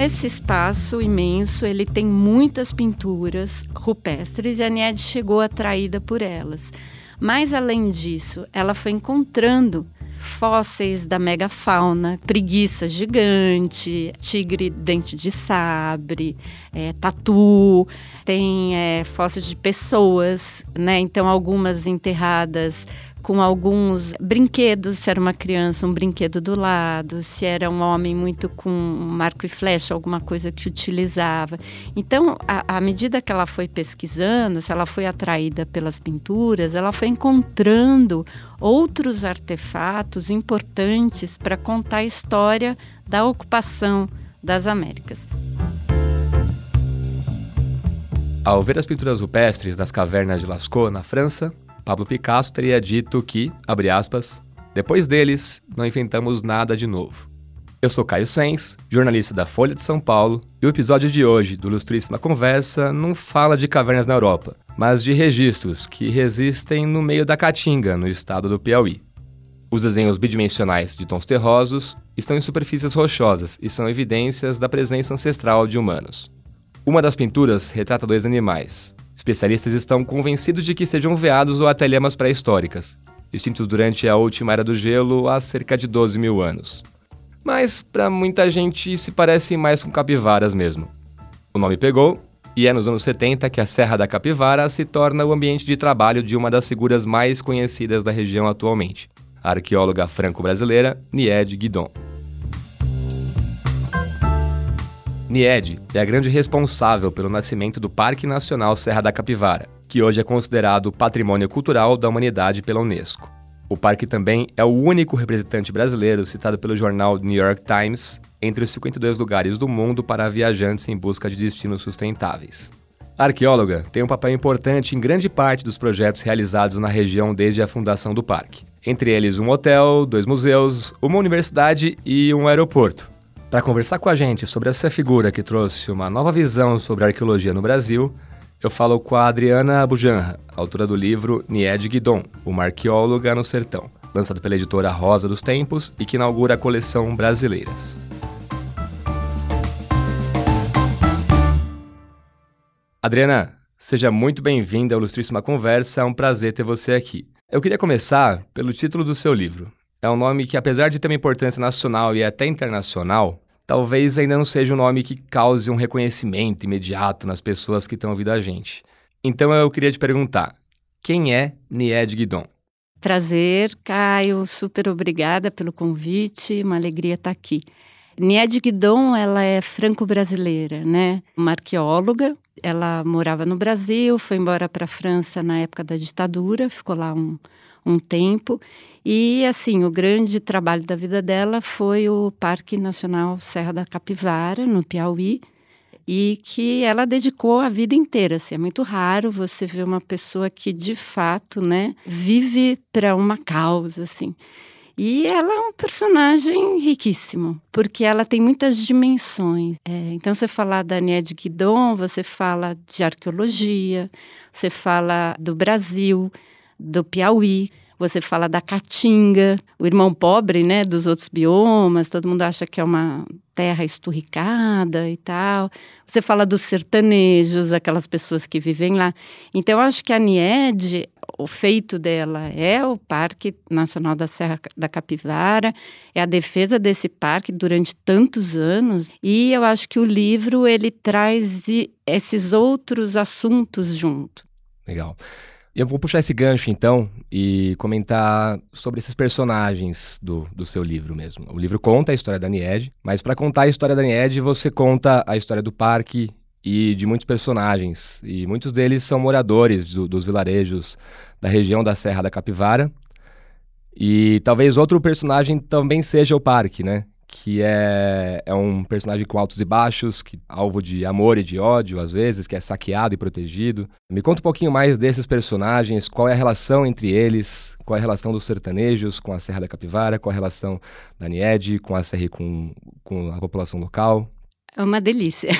Esse espaço imenso, ele tem muitas pinturas rupestres e a Niede chegou atraída por elas. Mas além disso, ela foi encontrando fósseis da megafauna, preguiça gigante, tigre dente de sabre, é, tatu, tem é, fósseis de pessoas, né? Então algumas enterradas com alguns brinquedos, se era uma criança, um brinquedo do lado, se era um homem muito com um arco e flecha, alguma coisa que utilizava. Então, à medida que ela foi pesquisando, se ela foi atraída pelas pinturas, ela foi encontrando outros artefatos importantes para contar a história da ocupação das Américas. Ao ver as pinturas rupestres das cavernas de Lascaux, na França, Pablo Picasso teria dito que, abre aspas, depois deles, não inventamos nada de novo. Eu sou Caio Sens, jornalista da Folha de São Paulo, e o episódio de hoje do Ilustríssima Conversa não fala de cavernas na Europa, mas de registros que resistem no meio da Caatinga, no estado do Piauí. Os desenhos bidimensionais de tons terrosos estão em superfícies rochosas e são evidências da presença ancestral de humanos. Uma das pinturas retrata dois animais, Especialistas estão convencidos de que sejam veados ou até lhamas pré-históricas, extintos durante a última era do gelo há cerca de 12 mil anos. Mas, para muita gente, se parecem mais com capivaras mesmo. O nome pegou, e é nos anos 70 que a Serra da Capivara se torna o ambiente de trabalho de uma das figuras mais conhecidas da região atualmente, a arqueóloga franco-brasileira Nied Guidon. Nied é a grande responsável pelo nascimento do Parque Nacional Serra da Capivara, que hoje é considerado Patrimônio Cultural da Humanidade pela Unesco. O parque também é o único representante brasileiro citado pelo jornal New York Times entre os 52 lugares do mundo para viajantes em busca de destinos sustentáveis. A arqueóloga tem um papel importante em grande parte dos projetos realizados na região desde a fundação do parque. Entre eles um hotel, dois museus, uma universidade e um aeroporto. Para conversar com a gente sobre essa figura que trouxe uma nova visão sobre a arqueologia no Brasil, eu falo com a Adriana Bujanra, autora do livro Nied Guidon, uma arqueóloga no sertão, lançado pela editora Rosa dos Tempos e que inaugura a coleção Brasileiras. Adriana, seja muito bem-vinda ao Ilustríssima Conversa, é um prazer ter você aqui. Eu queria começar pelo título do seu livro, é um nome que, apesar de ter uma importância nacional e até internacional, talvez ainda não seja um nome que cause um reconhecimento imediato nas pessoas que estão ouvindo a gente. Então eu queria te perguntar: quem é Nied Guidon? Prazer, Caio, super obrigada pelo convite, uma alegria estar aqui. Nied Guidon, ela é franco-brasileira, né? Uma arqueóloga, ela morava no Brasil, foi embora para a França na época da ditadura, ficou lá um, um tempo e assim, o grande trabalho da vida dela foi o Parque Nacional Serra da Capivara, no Piauí, e que ela dedicou a vida inteira. Assim, é muito raro você ver uma pessoa que de fato, né, vive para uma causa, assim. E ela é um personagem riquíssimo, porque ela tem muitas dimensões. É, então, você fala da Nied Guidon, você fala de arqueologia, você fala do Brasil, do Piauí, você fala da caatinga, o irmão pobre, né, dos outros biomas, todo mundo acha que é uma terra esturricada e tal. Você fala dos sertanejos, aquelas pessoas que vivem lá. Então, eu acho que a Nied, o feito dela é o Parque Nacional da Serra da Capivara, é a defesa desse parque durante tantos anos, e eu acho que o livro ele traz esses outros assuntos junto. Legal. Eu vou puxar esse gancho então e comentar sobre esses personagens do, do seu livro mesmo. O livro conta a história da Nied, mas para contar a história da Nied, você conta a história do parque e de muitos personagens. E muitos deles são moradores do, dos vilarejos da região da Serra da Capivara. E talvez outro personagem também seja o parque, né? Que é, é um personagem com altos e baixos, que alvo de amor e de ódio, às vezes, que é saqueado e protegido. Me conta um pouquinho mais desses personagens, qual é a relação entre eles, qual é a relação dos sertanejos com a Serra da Capivara, qual é a relação da Nied com a Serra com, com a população local. É uma delícia.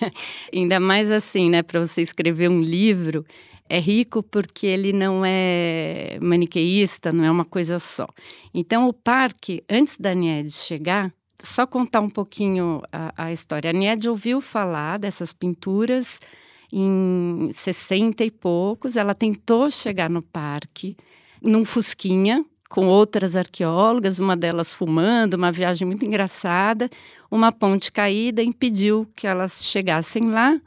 Ainda mais assim, né, para você escrever um livro, é rico porque ele não é maniqueísta, não é uma coisa só. Então, o parque, antes da Nied chegar, só contar um pouquinho a, a história. A Nied ouviu falar dessas pinturas em 60 e poucos. Ela tentou chegar no parque num fusquinha com outras arqueólogas, uma delas fumando, uma viagem muito engraçada. Uma ponte caída impediu que elas chegassem lá.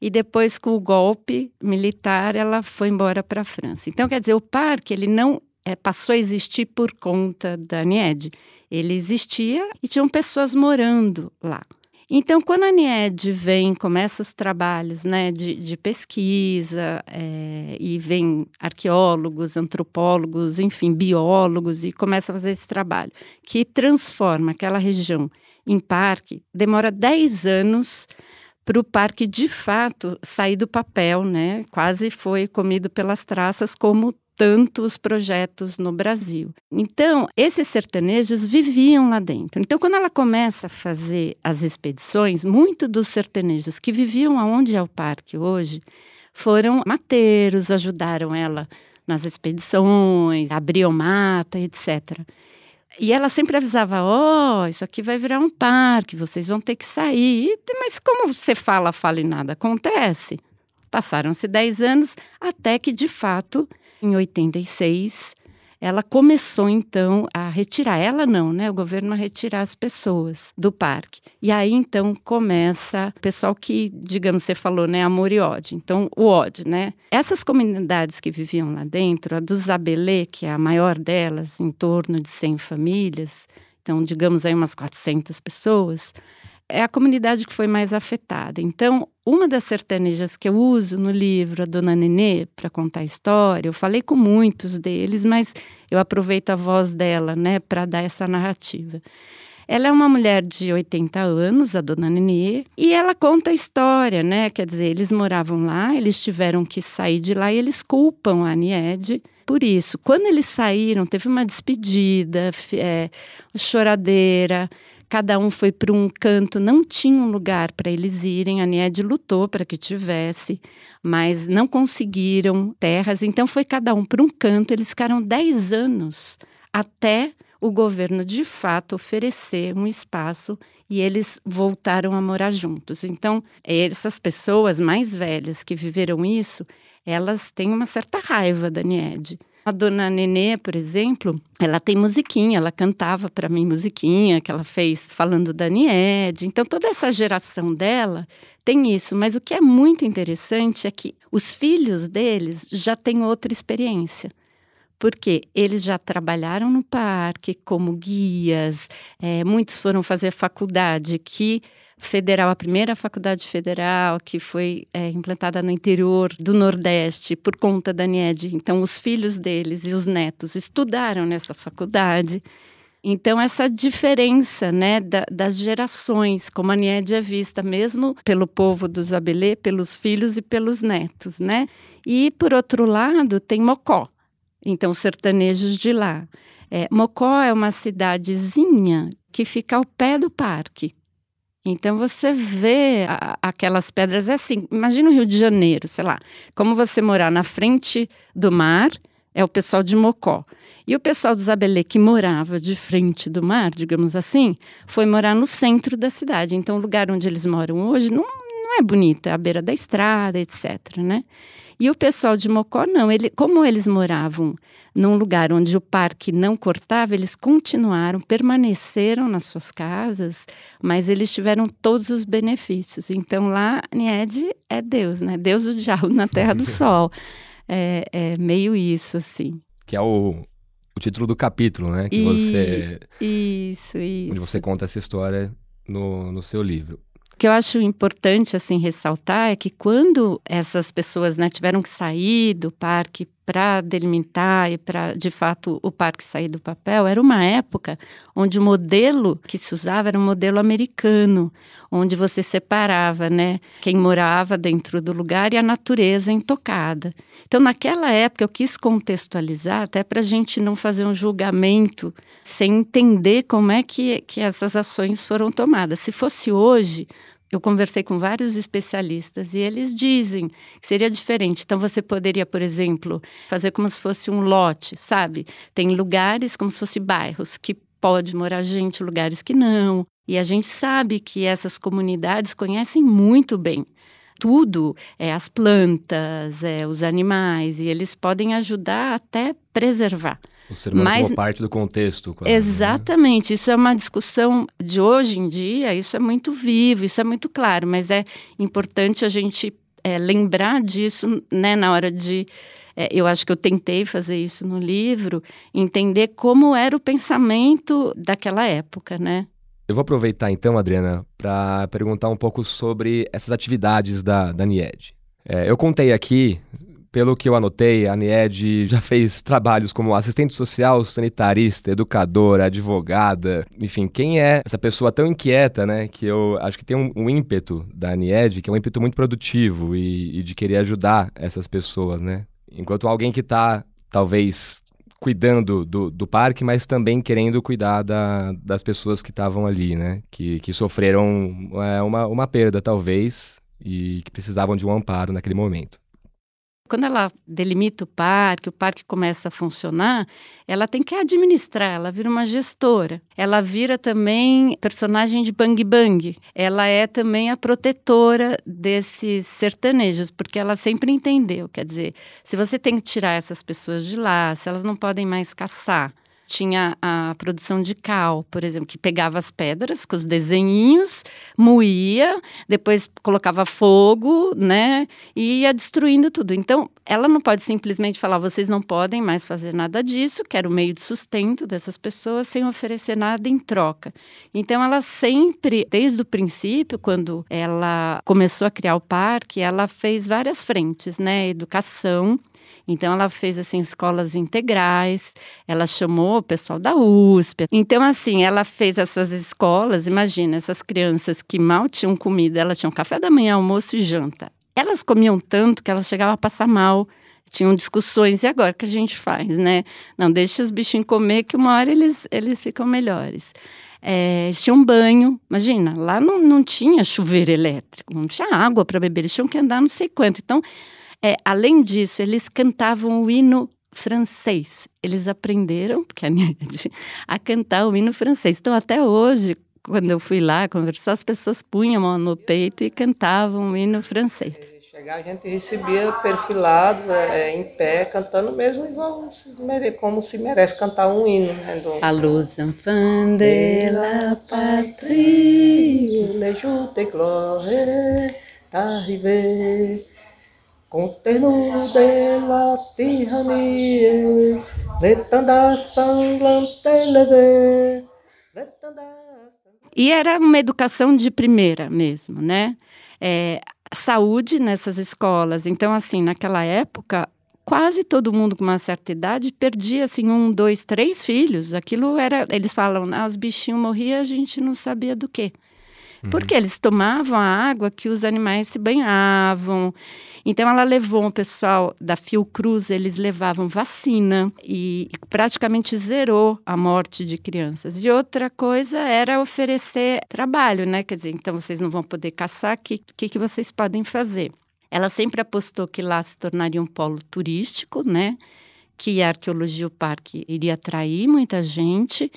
E depois, com o golpe militar, ela foi embora para a França. Então, quer dizer, o parque ele não é, passou a existir por conta da NIED. Ele existia e tinham pessoas morando lá. Então, quando a NIED vem, começa os trabalhos né, de, de pesquisa, é, e vem arqueólogos, antropólogos, enfim, biólogos, e começa a fazer esse trabalho, que transforma aquela região em parque, demora 10 anos para o parque de fato sair do papel, né? Quase foi comido pelas traças, como tantos projetos no Brasil. Então, esses sertanejos viviam lá dentro. Então, quando ela começa a fazer as expedições, muito dos sertanejos que viviam aonde é o parque hoje foram mateiros, ajudaram ela nas expedições, abriam mata, etc. E ela sempre avisava: Ó, oh, isso aqui vai virar um parque, vocês vão ter que sair. Mas como você fala, fala e nada acontece? Passaram-se 10 anos até que, de fato, em 86, ela começou então a retirar, ela não, né? O governo a retirar as pessoas do parque. E aí então começa o pessoal que, digamos, você falou, né? Amor e ódio. Então, o ódio, né? Essas comunidades que viviam lá dentro, a do Zabelê, que é a maior delas, em torno de 100 famílias, então, digamos aí umas 400 pessoas, é a comunidade que foi mais afetada. Então, uma das sertanejas que eu uso no livro, a Dona Nenê, para contar a história, eu falei com muitos deles, mas eu aproveito a voz dela, né, para dar essa narrativa. Ela é uma mulher de 80 anos, a Dona Nenê, e ela conta a história, né? Quer dizer, eles moravam lá, eles tiveram que sair de lá e eles culpam a Aniede por isso. Quando eles saíram, teve uma despedida, é, choradeira, Cada um foi para um canto, não tinha um lugar para eles irem. A Nied lutou para que tivesse, mas não conseguiram terras. Então foi cada um para um canto. Eles ficaram 10 anos até o governo de fato oferecer um espaço e eles voltaram a morar juntos. Então, essas pessoas mais velhas que viveram isso, elas têm uma certa raiva da Nied. A dona Nenê, por exemplo, ela tem musiquinha, ela cantava para mim musiquinha que ela fez falando da Nied. Então, toda essa geração dela tem isso. Mas o que é muito interessante é que os filhos deles já têm outra experiência porque eles já trabalharam no parque como guias, é, muitos foram fazer faculdade que federal, a primeira faculdade federal que foi é, implantada no interior do Nordeste por conta da NIED. Então, os filhos deles e os netos estudaram nessa faculdade. Então, essa diferença né, da, das gerações, como a NIED é vista mesmo pelo povo dos Abelê, pelos filhos e pelos netos, né? E, por outro lado, tem Mocó. Então, os sertanejos de lá. É, Mocó é uma cidadezinha que fica ao pé do parque. Então você vê a, aquelas pedras é assim. Imagina o Rio de Janeiro, sei lá, como você morar na frente do mar é o pessoal de Mocó. E o pessoal do Zabelê, que morava de frente do mar, digamos assim, foi morar no centro da cidade. Então, o lugar onde eles moram hoje não, não é bonito, é à beira da estrada, etc. Né? E o pessoal de Mocó, não. Ele, como eles moravam num lugar onde o parque não cortava, eles continuaram, permaneceram nas suas casas, mas eles tiveram todos os benefícios. Então lá, Nied é Deus, né? Deus do diabo na terra do sol. É, é meio isso, assim. Que é o, o título do capítulo, né? Que e, você. Isso, isso. Onde você conta essa história no, no seu livro que eu acho importante assim ressaltar é que quando essas pessoas né, tiveram que sair do parque para delimitar e para, de fato, o parque sair do papel, era uma época onde o modelo que se usava era um modelo americano, onde você separava, né, quem morava dentro do lugar e a natureza intocada. Então, naquela época, eu quis contextualizar, até para a gente não fazer um julgamento sem entender como é que, que essas ações foram tomadas. Se fosse hoje, eu conversei com vários especialistas e eles dizem que seria diferente. Então, você poderia, por exemplo, fazer como se fosse um lote, sabe? Tem lugares como se fossem bairros que pode morar gente, lugares que não. E a gente sabe que essas comunidades conhecem muito bem tudo, é, as plantas, é, os animais, e eles podem ajudar até preservar. O ser humano Mas, como parte do contexto. Quase, né? exatamente. Né? Isso é uma discussão de hoje em dia, isso é muito vivo, isso é muito claro, mas é importante a gente é, lembrar disso né, na hora de. É, eu acho que eu tentei fazer isso no livro, entender como era o pensamento daquela época, né? Eu vou aproveitar então, Adriana, para perguntar um pouco sobre essas atividades da, da NIED. É, eu contei aqui, pelo que eu anotei, a NIED já fez trabalhos como assistente social, sanitarista, educadora, advogada, enfim, quem é essa pessoa tão inquieta, né, que eu acho que tem um, um ímpeto da NIED, que é um ímpeto muito produtivo e, e de querer ajudar essas pessoas, né? Enquanto alguém que está, talvez, cuidando do, do parque, mas também querendo cuidar da, das pessoas que estavam ali, né? Que, que sofreram é, uma, uma perda, talvez, e que precisavam de um amparo naquele momento quando ela delimita o parque, o parque começa a funcionar, ela tem que administrar, ela vira uma gestora. Ela vira também personagem de Bang Bang. Ela é também a protetora desses sertanejos, porque ela sempre entendeu, quer dizer, se você tem que tirar essas pessoas de lá, se elas não podem mais caçar, tinha a produção de cal, por exemplo, que pegava as pedras com os desenhinhos, moía, depois colocava fogo, né, e ia destruindo tudo. Então, ela não pode simplesmente falar, vocês não podem mais fazer nada disso, que era o meio de sustento dessas pessoas, sem oferecer nada em troca. Então, ela sempre, desde o princípio, quando ela começou a criar o parque, ela fez várias frentes, né, educação, então ela fez assim escolas integrais, ela chamou o pessoal da USP. Então assim, ela fez essas escolas, imagina, essas crianças que mal tinham comida, elas tinham café da manhã, almoço e janta. Elas comiam tanto que elas chegavam a passar mal. Tinham discussões, e agora o que a gente faz, né? Não, deixa os bichinhos comer, que uma hora eles, eles ficam melhores. É, eles tinham banho, imagina, lá não, não tinha chuveiro elétrico, não tinha água para beber, eles tinham que andar não sei quanto. Então, é, além disso, eles cantavam o hino francês. Eles aprenderam, porque a NED, a cantar o hino francês. Então, até hoje, quando eu fui lá conversar, as pessoas punham a mão no peito e cantavam o hino francês. Chegar, a gente recebia perfilados é, em pé, cantando mesmo igual como se merece cantar um hino. Né, do... A luz enfants de la patrie, le jour de gloire Conterno della tirania, letanda sanglante leve, E era uma educação de primeira mesmo, né? É, saúde nessas escolas. Então, assim, naquela época, quase todo mundo com uma certa idade perdia assim um, dois, três filhos. Aquilo era, eles falam, ah, os bichinhos morriam, a gente não sabia do quê. Porque eles tomavam a água que os animais se banhavam. Então ela levou o pessoal da Fiocruz, eles levavam vacina e praticamente zerou a morte de crianças. E outra coisa era oferecer trabalho, né? Quer dizer, então vocês não vão poder caçar, o que, que, que vocês podem fazer? Ela sempre apostou que lá se tornaria um polo turístico, né? Que a arqueologia o parque iria atrair muita gente.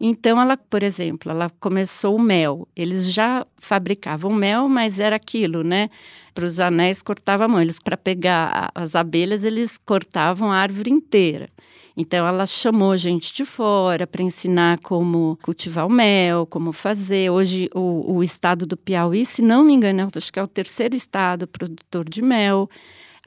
Então ela, por exemplo, ela começou o mel. Eles já fabricavam mel, mas era aquilo, né? Para os anéis cortava a mão. Eles para pegar as abelhas, eles cortavam a árvore inteira. Então ela chamou gente de fora para ensinar como cultivar o mel, como fazer. Hoje o, o estado do Piauí, se não me engano, acho que é o terceiro estado produtor de mel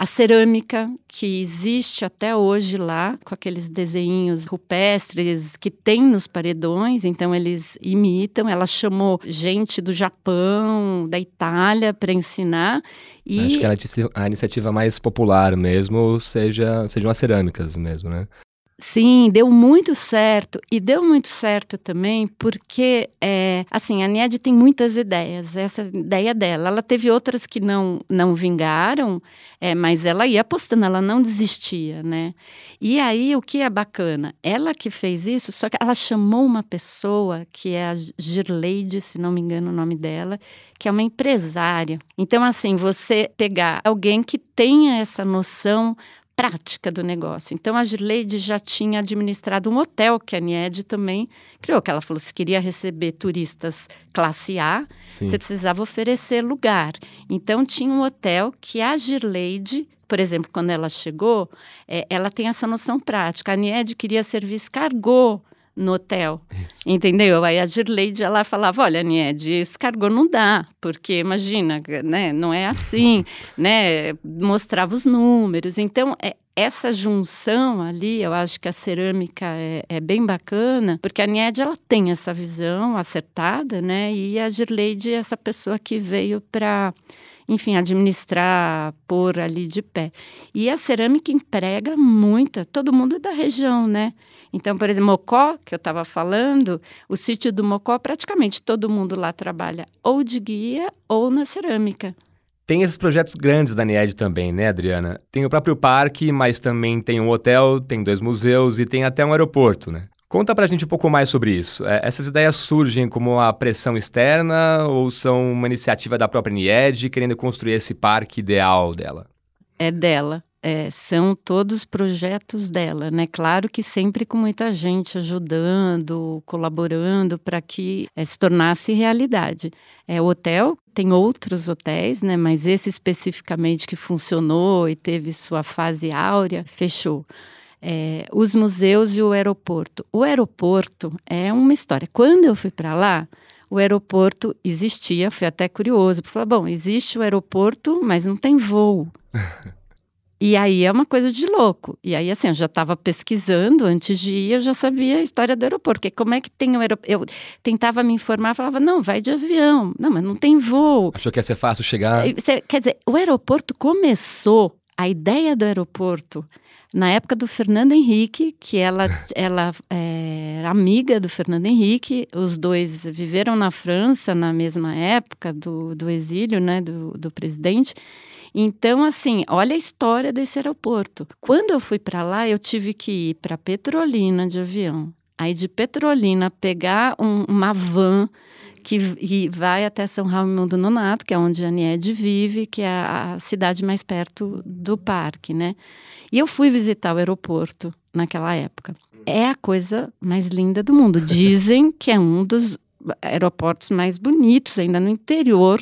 a cerâmica que existe até hoje lá, com aqueles desenhos rupestres que tem nos paredões, então eles imitam. Ela chamou gente do Japão, da Itália para ensinar. E... Acho que a iniciativa mais popular mesmo seja, sejam as cerâmicas mesmo, né? Sim, deu muito certo. E deu muito certo também porque, é, assim, a NED tem muitas ideias. Essa ideia dela. Ela teve outras que não, não vingaram, é, mas ela ia apostando, ela não desistia, né? E aí, o que é bacana? Ela que fez isso, só que ela chamou uma pessoa, que é a Girleide, se não me engano o nome dela, que é uma empresária. Então, assim, você pegar alguém que tenha essa noção prática do negócio. Então, a Girleide já tinha administrado um hotel que a Nied também criou, que ela falou, se queria receber turistas classe A, Sim. você precisava oferecer lugar. Então, tinha um hotel que a Girleide por exemplo, quando ela chegou, é, ela tem essa noção prática. A Nied queria servir escargot no hotel, Isso. entendeu? Aí a Girleide, ela falava, olha, Nied, escargot não dá, porque imagina, né, não é assim, né, mostrava os números, então é, essa junção ali, eu acho que a cerâmica é, é, bem bacana, porque a Nied, ela tem essa visão acertada, né, e a Girleide é essa pessoa que veio para enfim, administrar, pôr ali de pé. E a cerâmica emprega muita, todo mundo é da região, né? Então, por exemplo, Mocó, que eu estava falando, o sítio do Mocó, praticamente todo mundo lá trabalha ou de guia ou na cerâmica. Tem esses projetos grandes da NIED também, né, Adriana? Tem o próprio parque, mas também tem um hotel, tem dois museus e tem até um aeroporto, né? Conta pra gente um pouco mais sobre isso. É, essas ideias surgem como uma pressão externa ou são uma iniciativa da própria NIED querendo construir esse parque ideal dela? É dela. É, são todos projetos dela, né? Claro que sempre com muita gente ajudando, colaborando para que é, se tornasse realidade. É, o hotel tem outros hotéis, né? Mas esse especificamente que funcionou e teve sua fase áurea, fechou é, os museus e o aeroporto. O aeroporto é uma história. Quando eu fui para lá, o aeroporto existia, foi até curioso, porque falei, bom, existe o aeroporto, mas não tem voo. e aí é uma coisa de louco. E aí, assim, eu já estava pesquisando antes de ir, eu já sabia a história do aeroporto. Porque como é que tem o aeroporto? Eu tentava me informar, falava, não, vai de avião. Não, mas não tem voo. Achou que ia ser fácil chegar? Quer dizer, o aeroporto começou, a ideia do aeroporto na época do Fernando Henrique, que ela, ela é, era amiga do Fernando Henrique, os dois viveram na França na mesma época do, do exílio, né, do, do presidente. Então, assim, olha a história desse aeroporto. Quando eu fui para lá, eu tive que ir para Petrolina de avião. Aí de Petrolina pegar um, uma van que vai até São Raimundo Nonato, que é onde a Anied vive, que é a cidade mais perto do parque, né? E eu fui visitar o aeroporto naquela época. É a coisa mais linda do mundo. Dizem que é um dos aeroportos mais bonitos, ainda no interior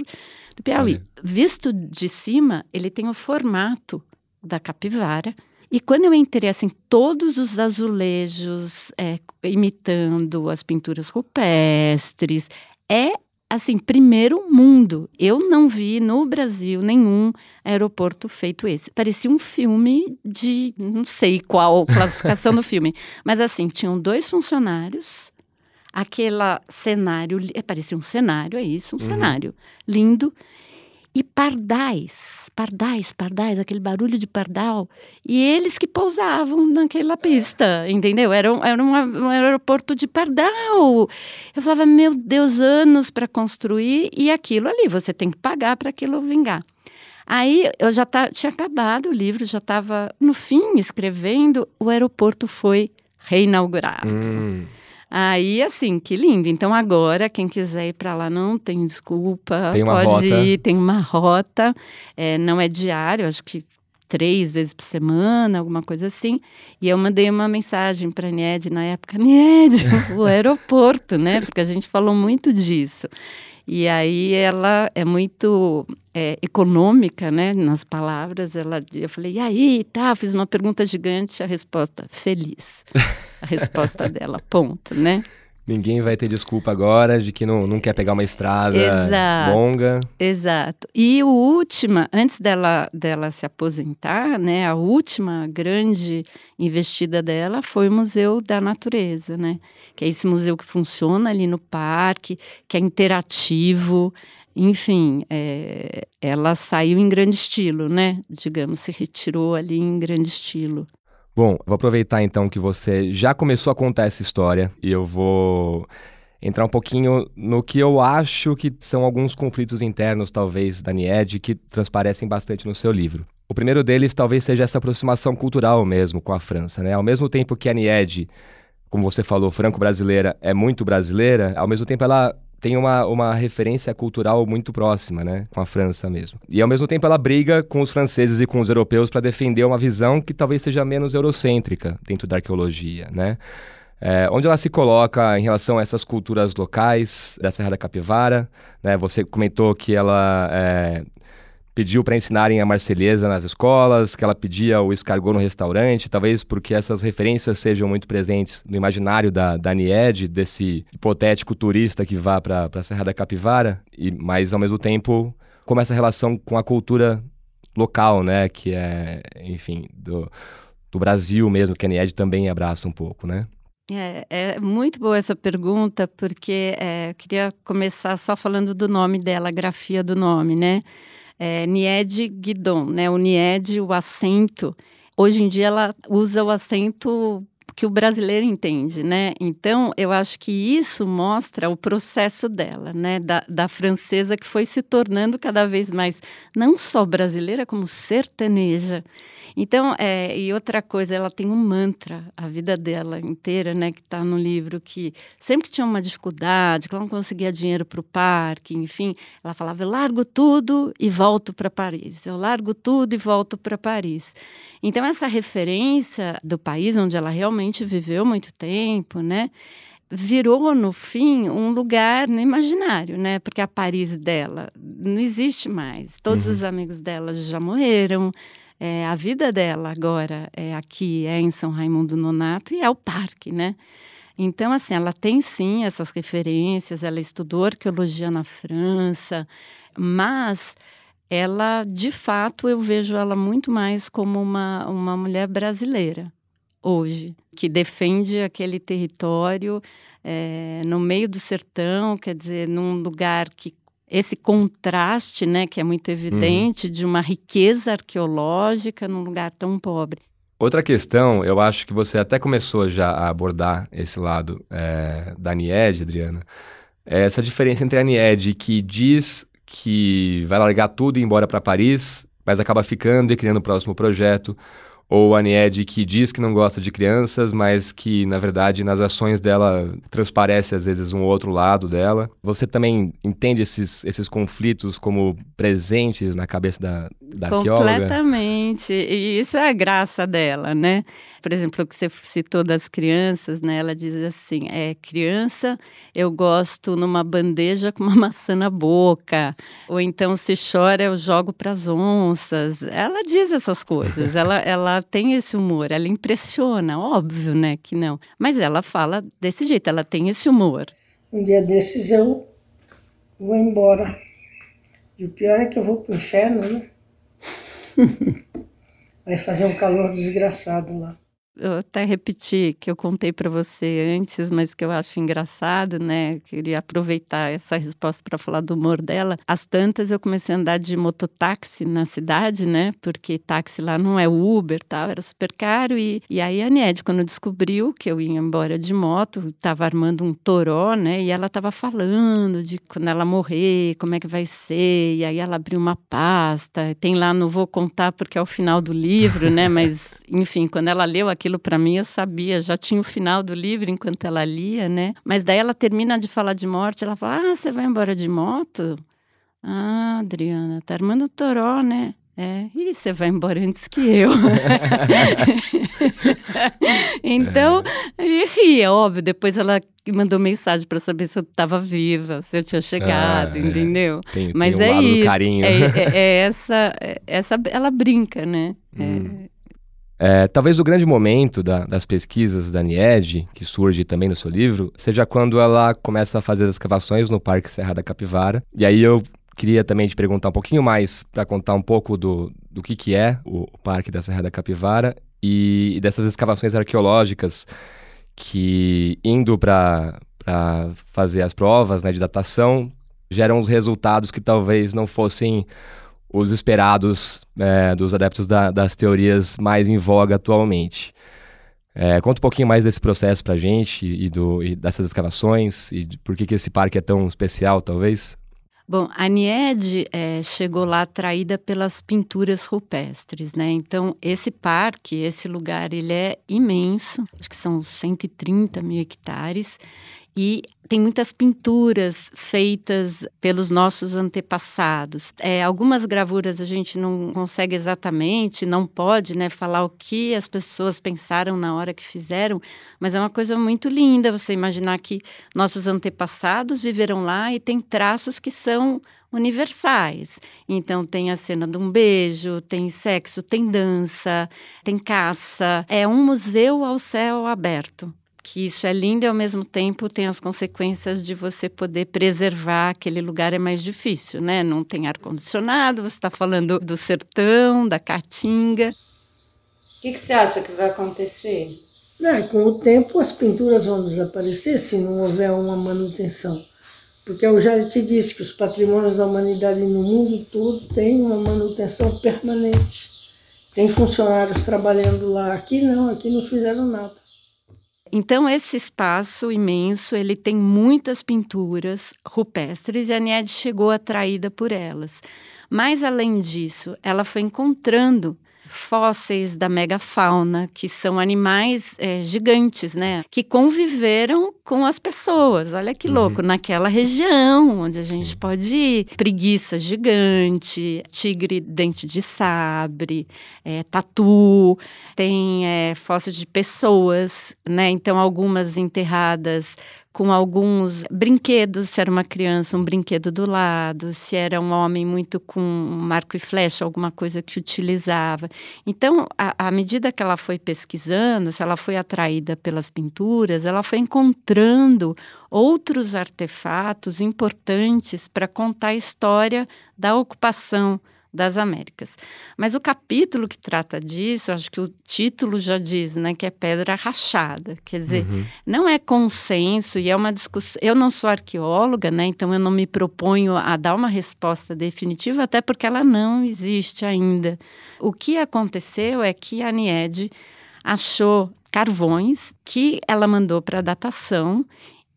do Piauí. Olha. Visto de cima, ele tem o formato da capivara. E quando eu entrei, assim, todos os azulejos é, imitando as pinturas rupestres, é assim, primeiro mundo. Eu não vi no Brasil nenhum aeroporto feito esse. Parecia um filme de não sei qual classificação do filme, mas assim, tinham dois funcionários, aquele cenário, parecia um cenário, é isso, um uhum. cenário lindo e pardais, pardais, pardais, aquele barulho de pardal. E eles que pousavam naquela pista, entendeu? Era um, era um, um aeroporto de pardal. Eu falava, meu Deus, anos para construir e aquilo ali, você tem que pagar para aquilo vingar. Aí eu já tá, tinha acabado o livro, já estava no fim escrevendo, o aeroporto foi reinaugurado. Hum. Aí, assim, que lindo. Então, agora, quem quiser ir para lá, não tem desculpa. Tem uma pode rota. ir, tem uma rota. É, não é diário, acho que três vezes por semana, alguma coisa assim. E eu mandei uma mensagem para a Nied na época: Nied, o aeroporto, né? Porque a gente falou muito disso. E aí ela é muito é, econômica, né? Nas palavras, ela, eu falei, e aí, tá? Fiz uma pergunta gigante, a resposta, feliz. A resposta dela, ponto, né? Ninguém vai ter desculpa agora de que não, não quer pegar uma estrada Exato. longa. Exato. E o última, antes dela, dela se aposentar, né, a última grande investida dela foi o Museu da Natureza, né? Que é esse museu que funciona ali no parque, que é interativo. Enfim, é, ela saiu em grande estilo, né? Digamos, se retirou ali em grande estilo. Bom, vou aproveitar então que você já começou a contar essa história e eu vou entrar um pouquinho no que eu acho que são alguns conflitos internos, talvez, da NIED, que transparecem bastante no seu livro. O primeiro deles talvez seja essa aproximação cultural mesmo com a França, né? Ao mesmo tempo que a NIED, como você falou, franco-brasileira, é muito brasileira, ao mesmo tempo ela tem uma, uma referência cultural muito próxima, né, com a França mesmo. E ao mesmo tempo ela briga com os franceses e com os europeus para defender uma visão que talvez seja menos eurocêntrica dentro da arqueologia, né? É, onde ela se coloca em relação a essas culturas locais da Serra da Capivara, né? Você comentou que ela é, pediu para ensinarem a marselhesa nas escolas, que ela pedia o escargot no restaurante, talvez porque essas referências sejam muito presentes no imaginário da, da Nied, desse hipotético turista que vá para a Serra da Capivara, e, mas ao mesmo tempo como essa relação com a cultura local, né, que é, enfim, do, do Brasil mesmo, que a Nied também abraça um pouco, né? É, é, muito boa essa pergunta, porque é, eu queria começar só falando do nome dela, a grafia do nome, né? É, Nied Guidon, né? O Nied, o acento. Hoje em dia ela usa o acento que o brasileiro entende, né? Então, eu acho que isso mostra o processo dela, né? Da, da francesa que foi se tornando cada vez mais, não só brasileira, como sertaneja. Então, é, e outra coisa, ela tem um mantra, a vida dela inteira, né, que está no livro, que sempre que tinha uma dificuldade, que ela não conseguia dinheiro para o parque, enfim, ela falava: eu largo tudo e volto para Paris, eu largo tudo e volto para Paris. Então, essa referência do país onde ela realmente viveu muito tempo, né? virou no fim um lugar no imaginário, né? Porque a Paris dela não existe mais. Todos uhum. os amigos dela já morreram. É, a vida dela agora é aqui, é em São Raimundo Nonato e é o parque, né? Então, assim, ela tem sim essas referências, ela estudou arqueologia na França, mas ela, de fato, eu vejo ela muito mais como uma, uma mulher brasileira hoje, que defende aquele território é, no meio do sertão, quer dizer, num lugar que esse contraste, né, que é muito evidente, uhum. de uma riqueza arqueológica num lugar tão pobre. Outra questão, eu acho que você até começou já a abordar esse lado é, da Nied, Adriana, é essa diferença entre a Nied que diz que vai largar tudo e ir embora para Paris, mas acaba ficando e criando o próximo projeto, ou a Nied que diz que não gosta de crianças, mas que, na verdade, nas ações dela transparece às vezes um outro lado dela. Você também entende esses, esses conflitos como presentes na cabeça da, da arqueóloga? Completamente. E isso é a graça dela, né? Por exemplo, o que você citou das crianças, né? Ela diz assim: é criança, eu gosto numa bandeja com uma maçã na boca. Ou então, se chora, eu jogo para as onças. Ela diz essas coisas. ela, ela tem esse humor, ela impressiona, óbvio, né, que não. Mas ela fala desse jeito, ela tem esse humor. Um dia desses eu vou embora. E o pior é que eu vou pro inferno, né? Vai fazer um calor desgraçado lá eu até repetir que eu contei para você antes, mas que eu acho engraçado, né? Queria aproveitar essa resposta para falar do humor dela. As tantas eu comecei a andar de mototáxi na cidade, né? Porque táxi lá não é Uber, tal, era super caro. E, e aí a Nied, quando descobriu que eu ia embora de moto, estava armando um toró, né? E ela estava falando de quando ela morrer, como é que vai ser. E aí ela abriu uma pasta. Tem lá, não vou contar porque é o final do livro, né? Mas, enfim, quando ela leu aquilo, aquilo para mim, eu sabia, já tinha o final do livro enquanto ela lia, né? Mas daí ela termina de falar de morte, ela fala: Ah, você vai embora de moto? Ah, Adriana, tá armando toró, né? É, e você vai embora antes que eu. então, ele ria, óbvio. Depois ela mandou mensagem para saber se eu estava viva, se eu tinha chegado, ah, é. entendeu? Tem, Mas tem um é isso. É, é, é, essa, é, essa, ela brinca, né? Hum. É, talvez o grande momento da, das pesquisas da Nied, que surge também no seu livro, seja quando ela começa a fazer as escavações no Parque Serra da Capivara. E aí eu queria também te perguntar um pouquinho mais para contar um pouco do, do que, que é o, o Parque da Serra da Capivara e, e dessas escavações arqueológicas que, indo para fazer as provas né, de datação, geram os resultados que talvez não fossem os esperados é, dos adeptos da, das teorias mais em voga atualmente. É, conta um pouquinho mais desse processo para a gente e, do, e dessas escavações e de por que, que esse parque é tão especial, talvez. Bom, a Nied é, chegou lá atraída pelas pinturas rupestres, né? Então, esse parque, esse lugar, ele é imenso, acho que são 130 mil hectares, e tem muitas pinturas feitas pelos nossos antepassados. É, algumas gravuras a gente não consegue exatamente, não pode né, falar o que as pessoas pensaram na hora que fizeram, mas é uma coisa muito linda você imaginar que nossos antepassados viveram lá e tem traços que são universais. Então tem a cena de um beijo, tem sexo, tem dança, tem caça. É um museu ao céu aberto que isso é lindo e ao mesmo tempo tem as consequências de você poder preservar aquele lugar é mais difícil, né? Não tem ar condicionado, você está falando do sertão, da caatinga. O que, que, você acha que vai acontecer? Não, com o tempo as pinturas vão desaparecer se não houver uma manutenção. Porque eu já te disse que os patrimônios da humanidade no mundo todo têm uma manutenção permanente. Tem funcionários trabalhando lá. Aqui não, aqui não fizeram nada. Então esse espaço imenso, ele tem muitas pinturas rupestres e a Niede chegou atraída por elas. Mas além disso, ela foi encontrando fósseis da megafauna, que são animais é, gigantes, né? Que conviveram com as pessoas. Olha que uhum. louco, naquela região onde a gente Sim. pode ir. Preguiça gigante, tigre dente de sabre, é, tatu, tem é, fósseis de pessoas, né? Então, algumas enterradas com alguns brinquedos, se era uma criança, um brinquedo do lado, se era um homem muito com marco e flecha, alguma coisa que utilizava. Então, à medida que ela foi pesquisando, se ela foi atraída pelas pinturas, ela foi encontrando outros artefatos importantes para contar a história da ocupação das Américas. Mas o capítulo que trata disso, acho que o título já diz, né, que é pedra rachada. Quer dizer, uhum. não é consenso e é uma discussão. Eu não sou arqueóloga, né, então eu não me proponho a dar uma resposta definitiva, até porque ela não existe ainda. O que aconteceu é que a Nied achou carvões que ela mandou para datação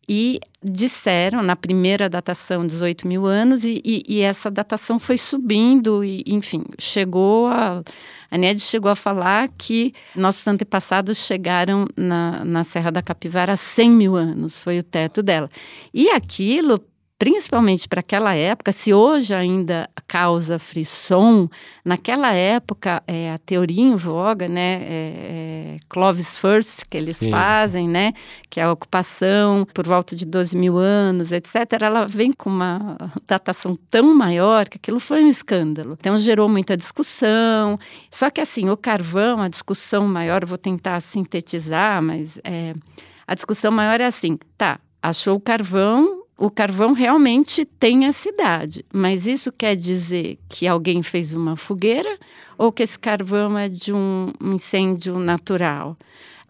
e disseram na primeira datação 18 mil anos e, e, e, essa datação foi subindo e enfim chegou a a NED chegou a falar que nossos antepassados chegaram na, na Serra da Capivara há 100 mil anos foi o teto dela. E aquilo principalmente para aquela época, se hoje ainda causa frisson, naquela época é, a teoria em voga, né, é, é Clovis First, que eles Sim. fazem, né, que é a ocupação por volta de 12 mil anos, etc., ela vem com uma datação tão maior que aquilo foi um escândalo. Então gerou muita discussão, só que assim, o carvão, a discussão maior, vou tentar sintetizar, mas é, a discussão maior é assim, tá, achou o carvão, o carvão realmente tem a cidade, mas isso quer dizer que alguém fez uma fogueira ou que esse carvão é de um incêndio natural?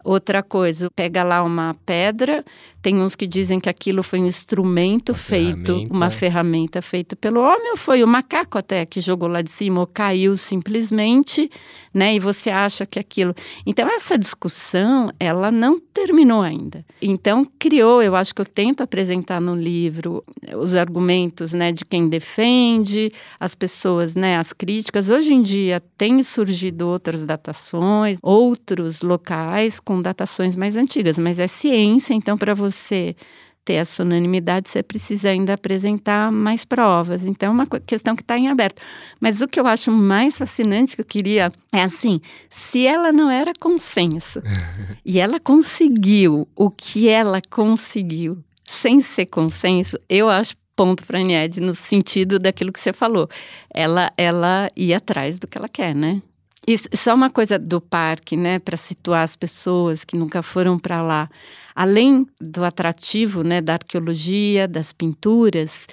Outra coisa, pega lá uma pedra, tem uns que dizem que aquilo foi um instrumento uma feito, ferramenta. uma ferramenta feita pelo homem, ou foi o macaco até que jogou lá de cima, ou caiu simplesmente, né? E você acha que aquilo. Então, essa discussão, ela não terminou ainda. Então, criou, eu acho que eu tento apresentar no livro os argumentos, né, de quem defende, as pessoas, né, as críticas. Hoje em dia, tem surgido outras datações, outros locais com datações mais antigas, mas é ciência, então, para você você ter essa unanimidade, você precisa ainda apresentar mais provas. Então, é uma questão que está em aberto. Mas o que eu acho mais fascinante que eu queria é assim: se ela não era consenso e ela conseguiu o que ela conseguiu sem ser consenso, eu acho ponto para a Nied no sentido daquilo que você falou. Ela, ela ia atrás do que ela quer, né? E só uma coisa do parque, né, para situar as pessoas que nunca foram para lá. Além do atrativo, né, da arqueologia, das pinturas,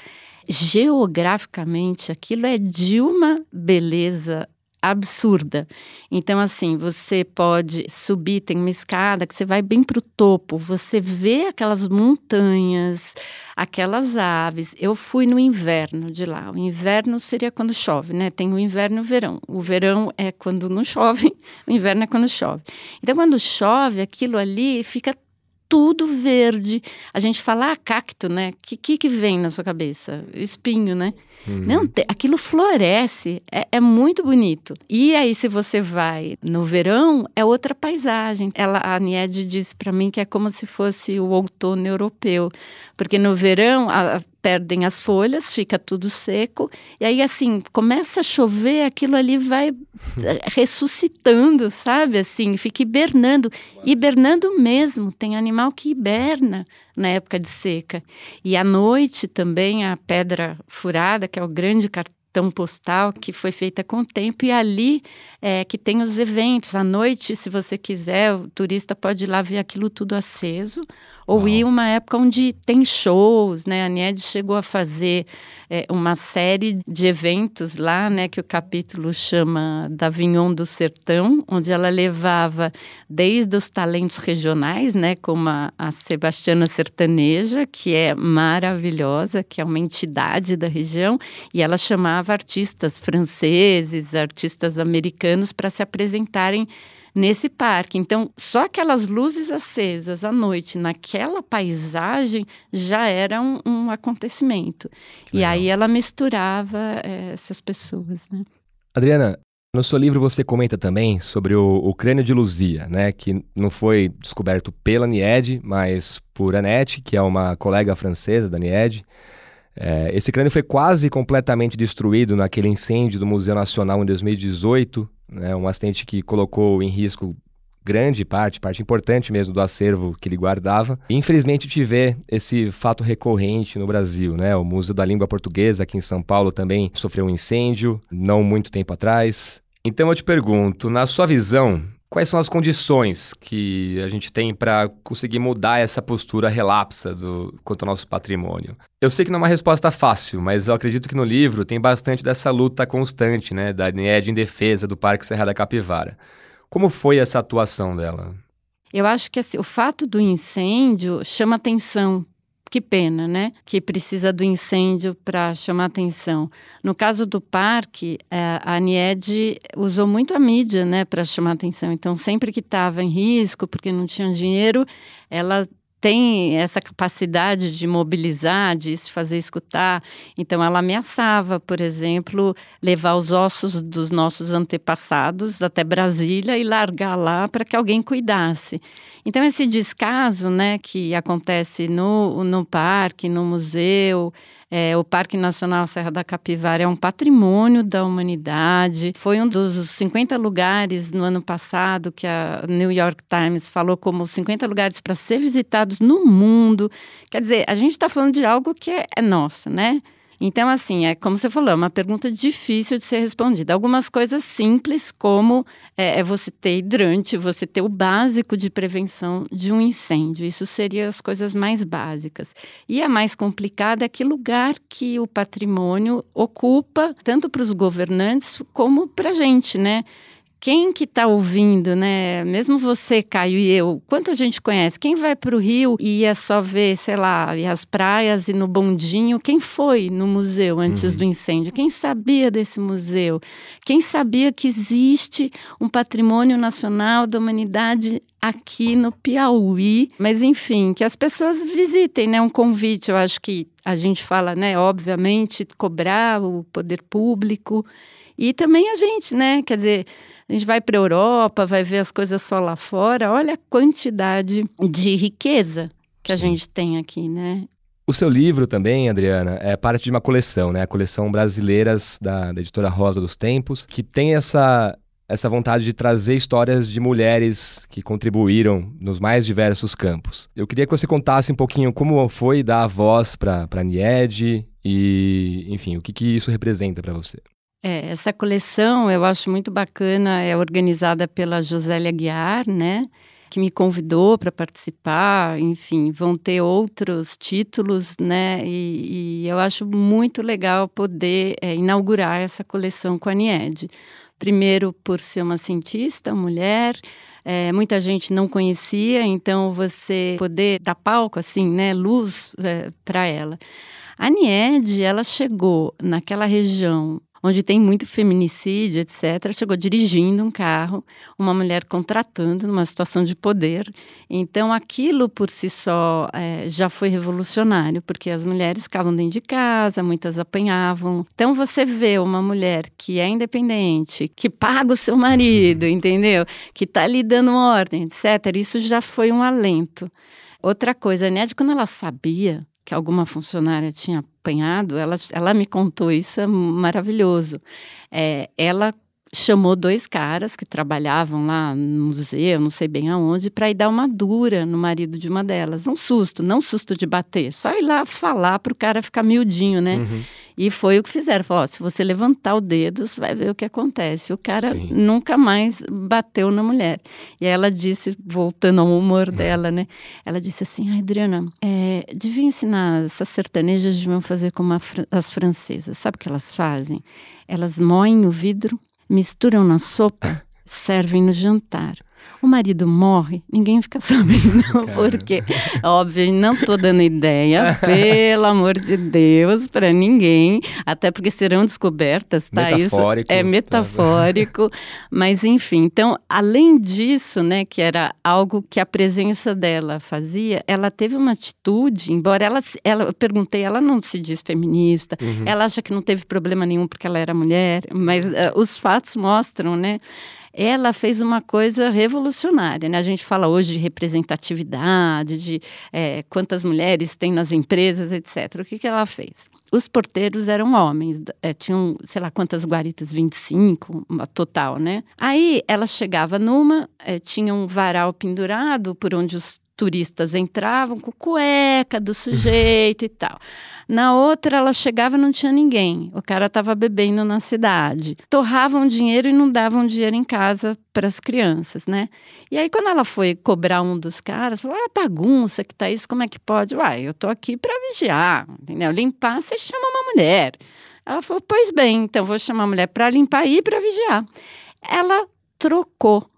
geograficamente aquilo é de uma beleza absurda. Então, assim, você pode subir, tem uma escada que você vai bem para o topo, você vê aquelas montanhas, aquelas aves. Eu fui no inverno de lá. O inverno seria quando chove, né? Tem o inverno e o verão. O verão é quando não chove, o inverno é quando chove. Então, quando chove, aquilo ali fica tudo verde. A gente fala, ah, cacto, né? O que, que, que vem na sua cabeça? Espinho, né? Uhum. Não, aquilo floresce, é, é, muito bonito. E aí, se você vai no verão, é outra paisagem. Ela, a Nied disse para mim que é como se fosse o outono europeu, porque no verão a, perdem as folhas, fica tudo seco, e aí assim, começa a chover, aquilo ali vai ressuscitando, sabe? Assim, fica hibernando, hibernando mesmo, tem animal que hiberna na época de seca. E à noite também a pedra furada, que é o grande cartão postal que foi feita com o tempo e ali é que tem os eventos à noite se você quiser o turista pode ir lá ver aquilo tudo aceso ou ir uma época onde tem shows, né? A Nied chegou a fazer é, uma série de eventos lá, né? Que o capítulo chama da Vinhon do Sertão, onde ela levava desde os talentos regionais, né? Como a, a Sebastiana Sertaneja, que é maravilhosa, que é uma entidade da região, e ela chamava artistas franceses, artistas americanos para se apresentarem nesse parque. Então, só aquelas luzes acesas à noite, naquela paisagem, já era um, um acontecimento. E aí ela misturava é, essas pessoas, né? Adriana, no seu livro você comenta também sobre o, o, crânio de Luzia, né, que não foi descoberto pela Nied, mas por Annette, que é uma colega francesa da Nied. É, esse crânio foi quase completamente destruído naquele incêndio do Museu Nacional em 2018, né, um acidente que colocou em risco grande parte, parte importante mesmo do acervo que ele guardava. Infelizmente, tive esse fato recorrente no Brasil, né? O Museu da Língua Portuguesa aqui em São Paulo também sofreu um incêndio, não muito tempo atrás. Então eu te pergunto, na sua visão, Quais são as condições que a gente tem para conseguir mudar essa postura relapsa do, quanto ao nosso patrimônio? Eu sei que não é uma resposta fácil, mas eu acredito que no livro tem bastante dessa luta constante, né, da NED em defesa do Parque Serra da Capivara. Como foi essa atuação dela? Eu acho que assim, o fato do incêndio chama atenção que pena, né? Que precisa do incêndio para chamar atenção. No caso do parque, é, a Anied usou muito a mídia, né, para chamar atenção. Então, sempre que estava em risco, porque não tinha dinheiro, ela tem essa capacidade de mobilizar, de se fazer escutar. Então, ela ameaçava, por exemplo, levar os ossos dos nossos antepassados até Brasília e largar lá para que alguém cuidasse. Então, esse descaso né, que acontece no, no parque, no museu, é, o Parque Nacional Serra da Capivara é um patrimônio da humanidade. Foi um dos 50 lugares no ano passado que a New York Times falou como 50 lugares para ser visitados no mundo. Quer dizer, a gente está falando de algo que é, é nosso, né? Então, assim, é como você falou, é uma pergunta difícil de ser respondida. Algumas coisas simples, como é, é, você ter hidrante, você ter o básico de prevenção de um incêndio. Isso seriam as coisas mais básicas. E a mais complicada é que lugar que o patrimônio ocupa, tanto para os governantes como para a gente, né? Quem que está ouvindo, né? Mesmo você, Caio e eu, quanta gente conhece? Quem vai para o Rio e ia só ver, sei lá, as praias e no bondinho? Quem foi no museu antes uhum. do incêndio? Quem sabia desse museu? Quem sabia que existe um patrimônio nacional da humanidade aqui no Piauí? Mas enfim, que as pessoas visitem, né? Um convite, eu acho que a gente fala, né? Obviamente, cobrar o poder público e também a gente, né? Quer dizer, a gente vai para a Europa, vai ver as coisas só lá fora. Olha a quantidade de riqueza que a Sim. gente tem aqui, né? O seu livro também, Adriana, é parte de uma coleção, né? A coleção Brasileiras da, da editora Rosa dos Tempos, que tem essa, essa vontade de trazer histórias de mulheres que contribuíram nos mais diversos campos. Eu queria que você contasse um pouquinho como foi dar a voz para a Nied e, enfim, o que, que isso representa para você. É, essa coleção eu acho muito bacana, é organizada pela Josélia Guiar, né? Que me convidou para participar, enfim, vão ter outros títulos, né? E, e eu acho muito legal poder é, inaugurar essa coleção com a Nied. Primeiro, por ser uma cientista, mulher, é, muita gente não conhecia, então você poder dar palco, assim, né, luz é, para ela. A Nied, ela chegou naquela região onde tem muito feminicídio, etc., chegou dirigindo um carro, uma mulher contratando numa situação de poder. Então, aquilo por si só é, já foi revolucionário, porque as mulheres ficavam dentro de casa, muitas apanhavam. Então, você vê uma mulher que é independente, que paga o seu marido, entendeu? Que está lhe dando ordem, etc., isso já foi um alento. Outra coisa, a Ned, quando ela sabia que alguma funcionária tinha apanhado, ela, ela me contou isso, é maravilhoso. É, ela chamou dois caras que trabalhavam lá no museu, não sei bem aonde, para ir dar uma dura no marido de uma delas. Um susto, não susto de bater, só ir lá falar para o cara ficar miudinho, né? Uhum. E foi o que fizeram. Falou, se você levantar o dedo, você vai ver o que acontece. O cara Sim. nunca mais bateu na mulher. E ela disse, voltando ao humor dela, né? Ela disse assim, ai, Adriana, é, devia ensinar, essas sertanejas deviam fazer como as francesas. Sabe o que elas fazem? Elas moem o vidro misturam na sopa, servem no jantar. O marido morre, ninguém fica sabendo porque, óbvio, não estou dando ideia, pelo amor de Deus, para ninguém, até porque serão descobertas, tá? Metafórico. Isso é metafórico, mas enfim. Então, além disso, né, que era algo que a presença dela fazia, ela teve uma atitude, embora ela, ela eu perguntei, ela não se diz feminista, uhum. ela acha que não teve problema nenhum porque ela era mulher, mas uh, os fatos mostram, né? Ela fez uma coisa revolucionária. Né? A gente fala hoje de representatividade, de é, quantas mulheres tem nas empresas, etc. O que, que ela fez? Os porteiros eram homens, é, tinham, sei lá quantas guaritas, 25, uma total, né? Aí ela chegava numa, é, tinha um varal pendurado por onde os turistas entravam com cueca do sujeito e tal. Na outra, ela chegava e não tinha ninguém. O cara estava bebendo na cidade. Torravam dinheiro e não davam dinheiro em casa para as crianças, né? E aí, quando ela foi cobrar um dos caras, falou: ah, bagunça que tá isso, como é que pode? Uai, eu tô aqui para vigiar, entendeu? Limpar, você chama uma mulher. Ela falou: pois bem, então vou chamar a mulher para limpar e para vigiar. Ela trocou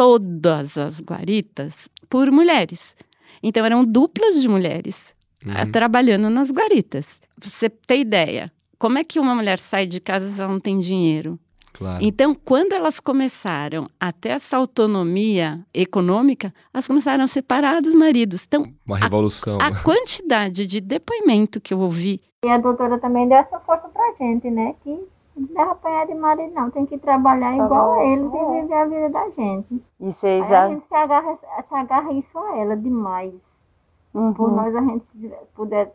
todas as guaritas por mulheres. Então eram duplas de mulheres eh, uhum. trabalhando nas guaritas. Pra você ter ideia, como é que uma mulher sai de casa se ela não tem dinheiro? Claro. Então, quando elas começaram a ter essa autonomia econômica, elas começaram a separar dos maridos. Então, uma revolução. A, a quantidade de depoimento que eu ouvi. E a doutora também deu essa força pra gente, né? Que deve apanhar de marido, não. Tem que trabalhar tá igual bom. a eles e viver a vida da gente. E vocês Aí a gente se agarra, se agarra isso a ela demais. Uhum. Por nós, a gente puder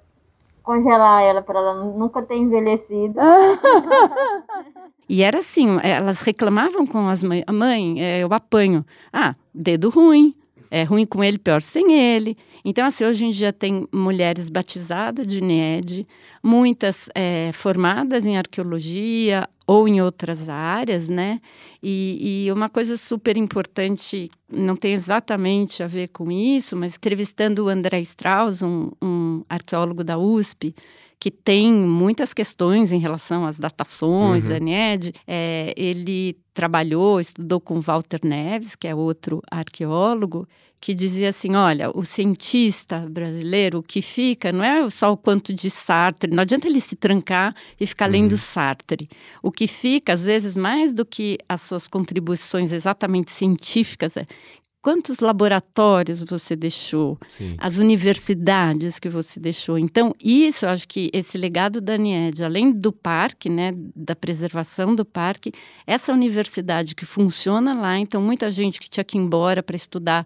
congelar ela para ela nunca ter envelhecido. e era assim, elas reclamavam com as mães, mãe, é, eu apanho. Ah, dedo ruim, é ruim com ele, pior sem ele. Então, assim, hoje em dia tem mulheres batizadas de NED, muitas é, formadas em arqueologia ou em outras áreas, né? E, e, uma coisa super importante, não tem exatamente a ver com isso, mas entrevistando o André Strauss, um, um arqueólogo da USP, que tem muitas questões em relação às datações uhum. da NED. É, ele trabalhou, estudou com Walter Neves, que é outro arqueólogo, que dizia assim: olha, o cientista brasileiro, o que fica não é só o quanto de Sartre, não adianta ele se trancar e ficar uhum. lendo Sartre. O que fica, às vezes, mais do que as suas contribuições exatamente científicas, é quantos laboratórios você deixou, Sim. as universidades que você deixou. Então, isso, acho que esse legado da NIED, além do parque, né, da preservação do parque, essa universidade que funciona lá, então muita gente que tinha que ir embora para estudar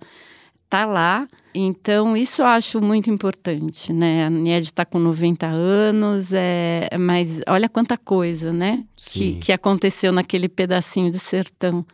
está lá. Então, isso eu acho muito importante, né? A NIED está com 90 anos, é, mas olha quanta coisa, né? Que, que aconteceu naquele pedacinho de sertão.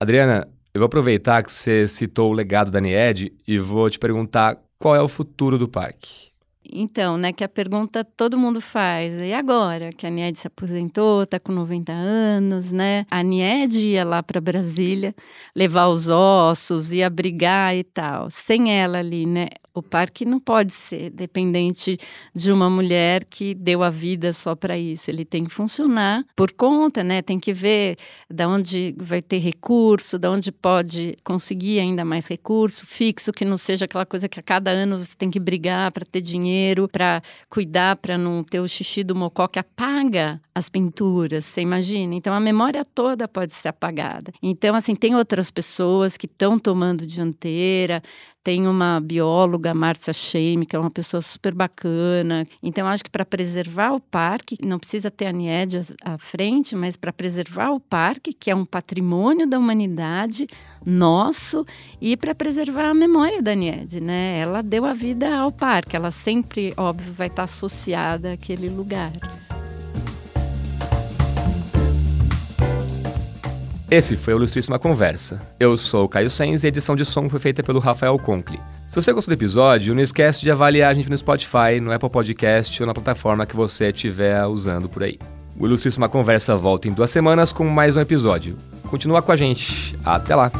Adriana, eu vou aproveitar que você citou o legado da NIED e vou te perguntar qual é o futuro do parque. Então, né, que a pergunta todo mundo faz, e agora que a Nied se aposentou, está com 90 anos, né? A Nied ia lá para Brasília levar os ossos, ia brigar e tal. Sem ela ali, né? O, parque não pode ser dependente de uma mulher que deu a vida só para isso. Ele tem que funcionar por conta, né? Tem que ver da onde vai ter recurso, da onde pode conseguir ainda mais recurso fixo, que não seja aquela coisa que a cada ano você tem que brigar para ter dinheiro, para cuidar, para não ter o xixi do mocó que apaga as pinturas, você imagina? Então a memória toda pode ser apagada. Então, assim, tem outras pessoas que estão tomando dianteira, tem uma bióloga, Márcia Sheim, que é uma pessoa super bacana. Então, acho que para preservar o parque, não precisa ter a NIED à frente, mas para preservar o parque, que é um patrimônio da humanidade nosso, e para preservar a memória da NIED, né? Ela deu a vida ao parque, ela sempre, óbvio, vai estar associada àquele lugar. Esse foi o Ilustríssima Conversa. Eu sou o Caio Sens e a edição de som foi feita pelo Rafael Conkle. Se você gostou do episódio, não esquece de avaliar a gente no Spotify, no Apple Podcast ou na plataforma que você estiver usando por aí. O Ilustríssima Conversa volta em duas semanas com mais um episódio. Continua com a gente. Até lá!